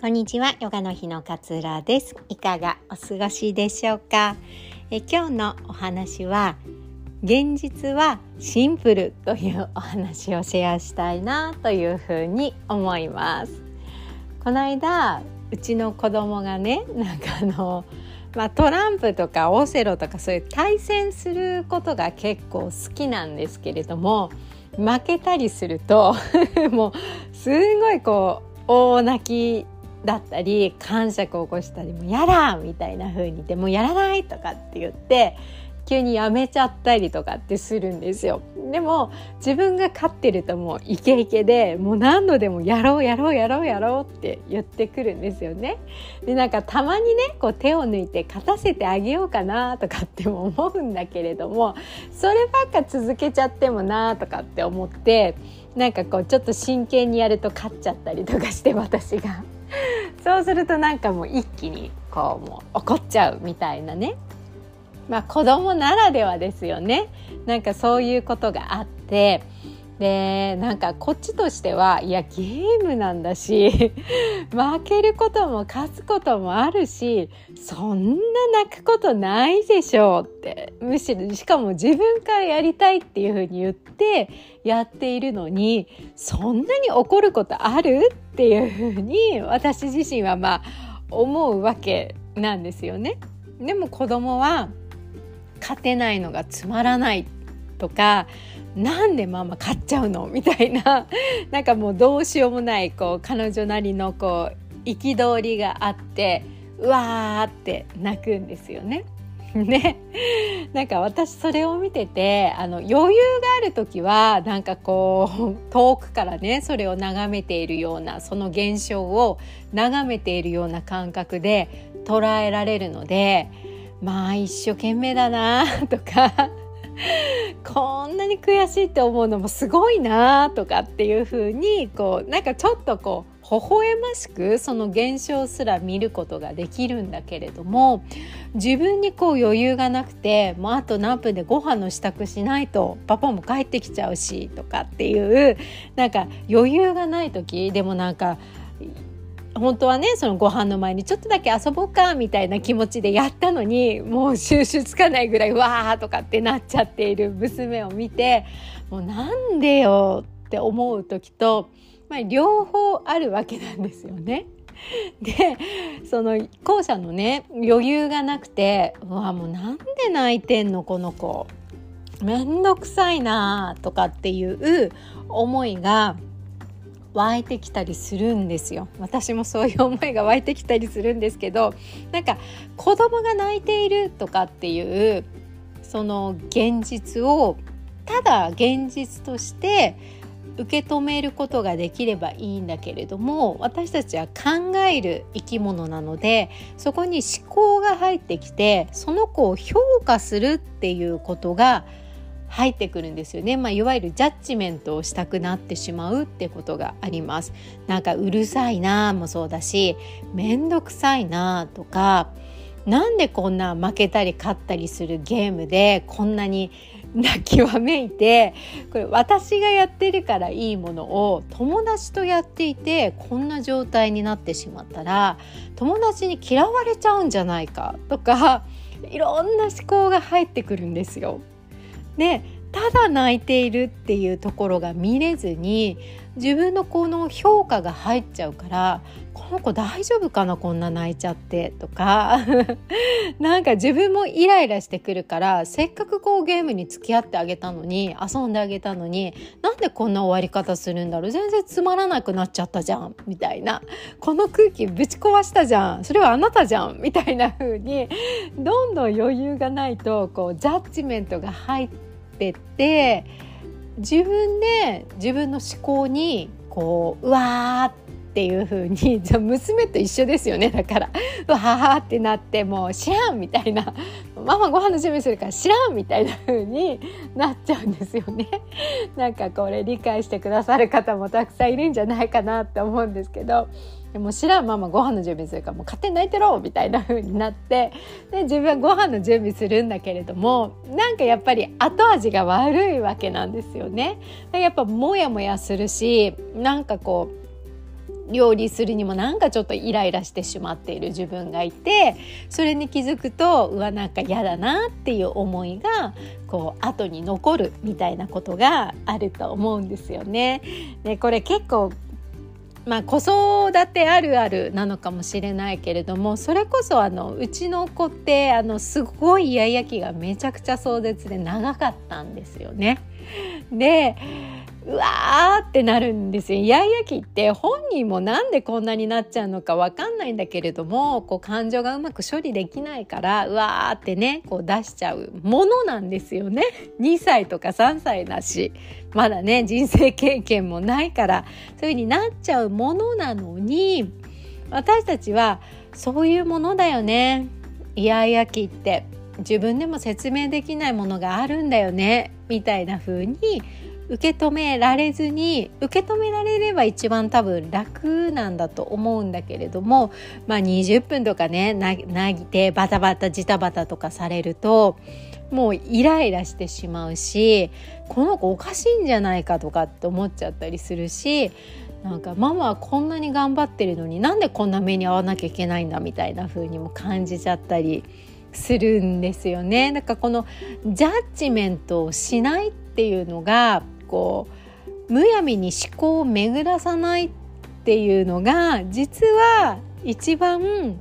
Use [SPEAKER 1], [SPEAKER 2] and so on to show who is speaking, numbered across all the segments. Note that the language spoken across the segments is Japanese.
[SPEAKER 1] こんにちは、ヨガの日の勝浦です。いかがお過ごしでしょうか？え今日のお話は、現実はシンプルというお話をシェアしたいなというふうに思います。この間、うちの子供がね、なんかあの、まあ、トランプとかオセロとかそういう対戦することが結構好きなんですけれども負けたりすると もうすごいこう大泣きだったり感触を起こしたりも「やだ!」みたいな風に言って「もうやらない!」とかって言って急にやめちゃったりとかってするんですよ。でも自分が勝ってるともうイケイケでもう何度でもやろうやろうやろうやろうって言ってくるんですよね。でなんかたまにねこう手を抜いて勝たせてあげようかなとかっても思うんだけれどもそればっか続けちゃってもなとかって思ってなんかこうちょっと真剣にやると勝っちゃったりとかして私が。そうするとなんかもう一気にこうもう怒っちゃうみたいなね。まあ子供ならではですよね。なんかそういうことがあってでなんかこっちとしてはいやゲームなんだし 負けることも勝つこともあるしそんな泣くことないでしょうってむしろしかも自分からやりたいっていうふうに言ってやっているのにそんなに怒ることあるっていうふうに私自身はまあ思うわけなんですよね。でも子供は勝てないのがつまらないとかなんでママ買っちゃうの？みたいな。なんかもうどうしようもないこう彼女なりのこう憤りがあってうわーって泣くんですよね。ね、なんか私それを見ててあの余裕がある時はなんかこう遠くからねそれを眺めているようなその現象を眺めているような感覚で捉えられるのでまあ一生懸命だなとかこんなに悔しいって思うのもすごいなとかっていう風にこうなんかちょっとこう微笑ましくその現象すら見ることができるんだけれども自分にこう余裕がなくてもうあと何分でご飯の支度しないとパパも帰ってきちゃうしとかっていうなんか余裕がない時でもなんか本当はねそのご飯の前にちょっとだけ遊ぼうかみたいな気持ちでやったのにもう収集つかないぐらいわーとかってなっちゃっている娘を見てもうなんでよって思う時と、まあ、両方あるわけなんですよね。でその後者のね余裕がなくてうわもうなんで泣いてんのこの子めんどくさいなとかっていう思いが湧いてきたりするんですよ。私もそういう思いが湧いてきたりするんですけどなんか子供が泣いているとかっていうその現実をただ現実として受け止めることができればいいんだけれども私たちは考える生き物なのでそこに思考が入ってきてその子を評価するっていうことが入ってくるんですよね、まあ、いわゆるジャッジメントをしたくなってしまうってことがありますなんかうるさいなもそうだしめんどくさいなとかなんでこんな負けたり勝ったりするゲームでこんなに泣きわめいてこれ私がやってるからいいものを友達とやっていてこんな状態になってしまったら友達に嫌われちゃうんじゃないかとかいろんな思考が入ってくるんですよ。でただ泣いているっていうところが見れずに自分のこの評価が入っちゃうからこの子大丈夫かなこんな泣いちゃってとか。なんか自分もイライラしてくるからせっかくこうゲームに付き合ってあげたのに遊んであげたのになんでこんな終わり方するんだろう。全然つまらなくなっちゃったじゃんみたいな。この空気ぶち壊したじゃん。それはあなたじゃんみたいな風にどんどん余裕がないとこうジャッジメントが入ってって。自分で自分の思考にこううわーっていう風に じゃ娘と一緒ですよねだからうわーってなってもう知らんみたいなママご飯の準備するから知らんみたいな風に なっちゃうんですよね。なんかこれ理解してくださる方もたくさんいるんじゃないかなって思うんですけどでも知らんママご飯の準備するからもう勝手に泣いてろみたいな風になってで自分はご飯の準備するんだけれどもなんかやっぱり後味が悪いわけなんですよね。やっぱモヤモヤするしなんかこう料理するにもなんかちょっとイライラしてしまっている自分がいてそれに気づくとうわなんか嫌だなっていう思いがこう後に残るみたいなことがあると思うんですよね。でこれ結構まあ、子育てあるあるなのかもしれないけれどもそれこそあのうちの子ってあのすごいイヤイヤ期がめちゃくちゃ壮絶で長かったんですよね。でうわーってなるんですよ。イヤイヤ期って本人もなんでこんなになっちゃうのかわかんないんだけれどもこう感情がうまく処理できないからうわーってねこう出しちゃうものなんですよね。2歳とか3歳だしまだね人生経験もないからそういう風になっちゃうものなのに私たちはそういうものだよね。イヤイヤ期って自分でも説明できないものがあるんだよねみたいな風に受け止められずに受け止められれば一番多分楽なんだと思うんだけれども、まあ、20分とかねなぎてバタバタジタバタとかされるともうイライラしてしまうしこの子おかしいんじゃないかとかって思っちゃったりするしなんかママはこんなに頑張ってるのになんでこんな目に遭わなきゃいけないんだみたいな風にも感じちゃったりするんですよね。だかこのジャッジメントをしないっていうのがこうむやみに思考を巡らさないっていうのが実は一番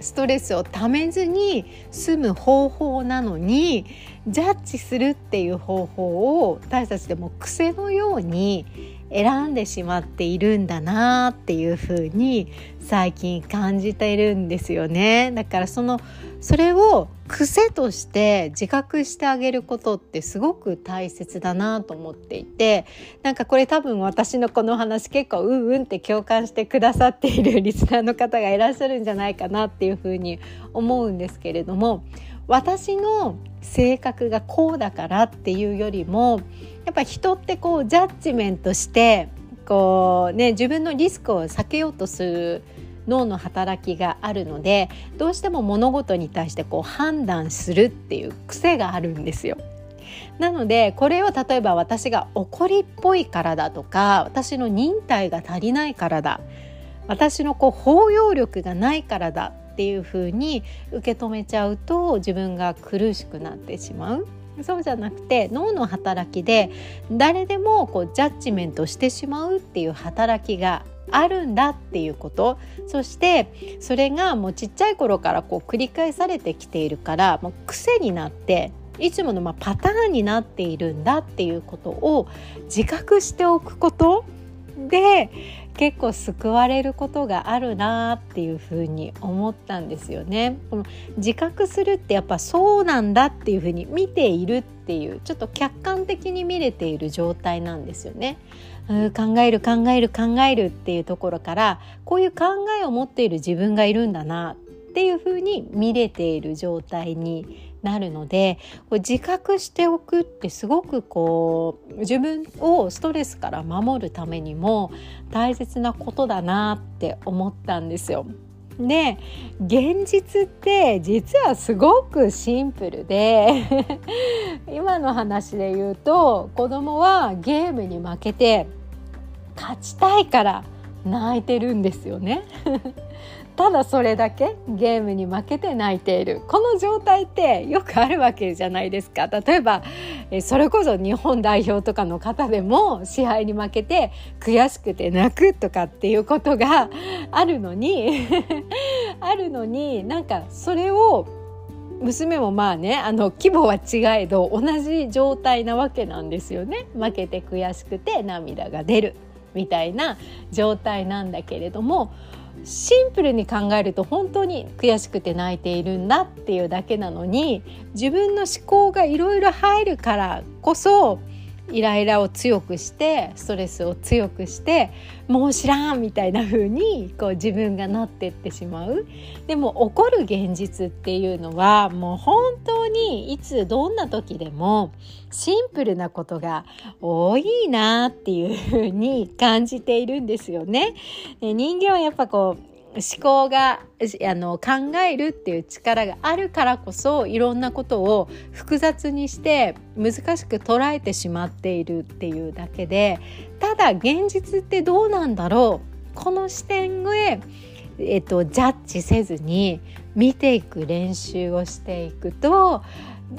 [SPEAKER 1] ストレスをためずに済む方法なのにジャッジするっていう方法を私たちでも癖のように選んでしまっているんだなっていうふに最近感じているんですよね。だからそのそれを癖として自覚してあげることってすごく大切だなと思っていてなんかこれ多分私のこの話結構うんうんって共感してくださっているリスナーの方がいらっしゃるんじゃないかなっていうふうに思うんですけれども私の性格がこうだからっていうよりもやっぱ人ってこうジャッジメントしてこう、ね、自分のリスクを避けようとする脳の働きがあるのでどうしても物事に対してこう判断するっていう癖があるんですよ。なのでこれを例えば私が怒りっぽいからだとか私の忍耐が足りないからだ私のこう包容力がないからだっていうふうに受け止めちゃうと自分が苦しくなってしまう。そうじゃなくて脳の働きで誰でもこうジャッジメントしてしまうっていう働きがあるんだっていうことそしてそれがもうちっちゃい頃からこう繰り返されてきているからもう癖になっていつものまパターンになっているんだっていうことを自覚しておくことで結構救われることがあるなっていうふうに思ったんですよね。この自覚するってやっぱそうなんだっていうふうに見ているっていうちょっと客観的に見れている状態なんですよね。考える考える考えるっていうところからこういう考えを持っている自分がいるんだなっていうふうに見れている状態になるのでこれ自覚しておくってすごくこう自分をストレスから守るためにも大切なことだなって思ったんですよ。で現実って実はすごくシンプルで 今の話で言うと子供はゲームに負けて勝ちたいから泣いてるんですよねただそれだけゲームに負けて泣いている。この状態ってよくあるわけじゃないですか。例えばそれこそ日本代表とかの方でも試合に負けて悔しくて泣くとかっていうことが あるのに あるのになんかそれを娘もまあねあの規模は違えど同じ状態なわけなんですよね。負けて悔しくて涙が出るみたいな状態なんだけれどもシンプルに考えると本当に悔しくて泣いているんだっていうだけなのに自分の思考がいろいろ入るからこそイライラを強くしてストレスを強くしてもう知らんみたいな風にこう自分がなってってしまうでも起こる現実っていうのはもう本当にいつどんな時でもシンプルなことが多いなっていう風に感じているんですよね。人間はやっぱこう思考があの考えるっていう力があるからこそいろんなことを複雑にして難しく捉えてしまっているっていうだけでただ現実ってどうなんだろう？この視点へ、えっと、ジャッジせずに見ていく練習をしていくと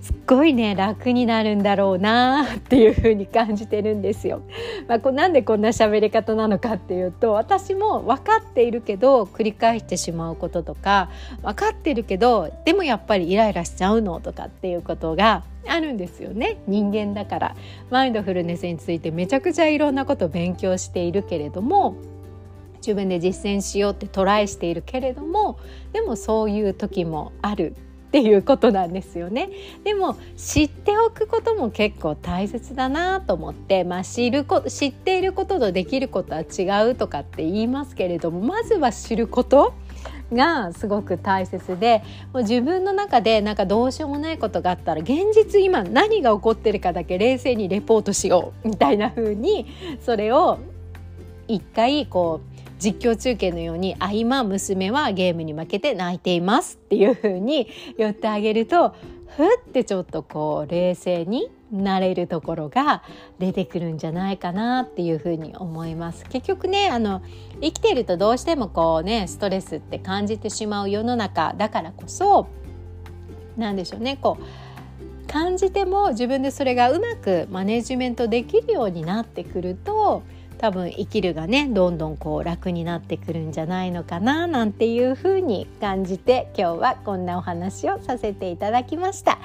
[SPEAKER 1] すっごいね楽になるんだろうなっていう風に感じてるんですよ。まあ、こなんでこんな喋り方なのかっていうと私も分かっているけど繰り返してしまうこととか分かってるけどでもやっぱりイライラしちゃうのとかっていうことがあるんですよね。人間だから。マインドフルネスについてめちゃくちゃいろんなこと勉強しているけれども自分で実践しようってトライしているけれどもでもそういう時もある。っていうことなんですよね。でも知っておくことも結構大切だなと思って、まあ、知るこ知っていることとできることは違うとかって言いますけれどもまずは知ることがすごく大切でもう自分の中でなんかどうしようもないことがあったら現実今何が起こってるかだけ冷静にレポートしようみたいな風にそれを一回こう実況中継のように「あ今娘はゲームに負けて泣いています」っていう風に言ってあげるとふってちょっとこう冷静になれるところが出てくるんじゃないかなっていうふに思います。結局ねあの生きてるとどうしてもこうねストレスって感じてしまう世の中だからこそ何でしょうねこう感じても自分でそれがうまくマネジメントできるようになってくると多分生きるがねどんどんこう楽になってくるんじゃないのかななんていうふうに感じて今日はこんなお話をさせていただきました。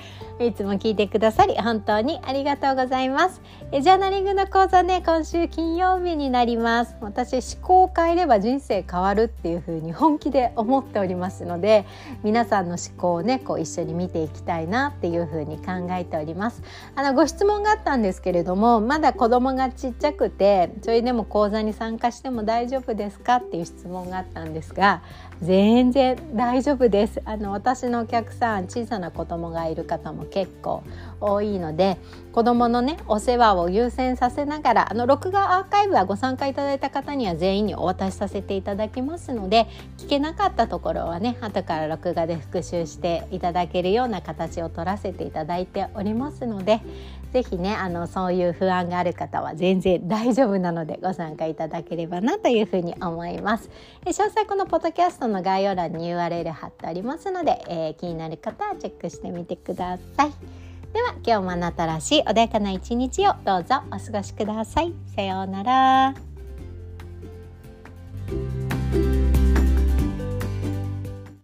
[SPEAKER 1] いつも聞いてくださり本当にありがとうございます。えジャーナリングの講座ね今週金曜日になります。私思考を変えれば人生変わるっていうふうに本気で思っておりますので皆さんの思考をねこう一緒に見ていきたいなっていうふうに考えております。あのご質問があったんですけれどもまだ子供がちっちゃくてそれでも講座に参加しても大丈夫ですかっていう質問があったんですが全然大丈夫です。あの私のお客さん小さな子供がいる方も結構多いので子供のねお世話を優先させながらあの録画アーカイブはご参加いただいた方には全員にお渡しさせていただきますので聞けなかったところはね後から録画で復習していただけるような形を取らせていただいておりますので是非ねあのそういう不安がある方は全然大丈夫なのでご参加いただければなというふうに思います。詳細このポッドキャストの概要欄に URL 貼ってありますので、えー、気になる方はチェックしてみてください。では今日もあなたらしい穏やかな一日をどうぞお過ごしください。さようなら。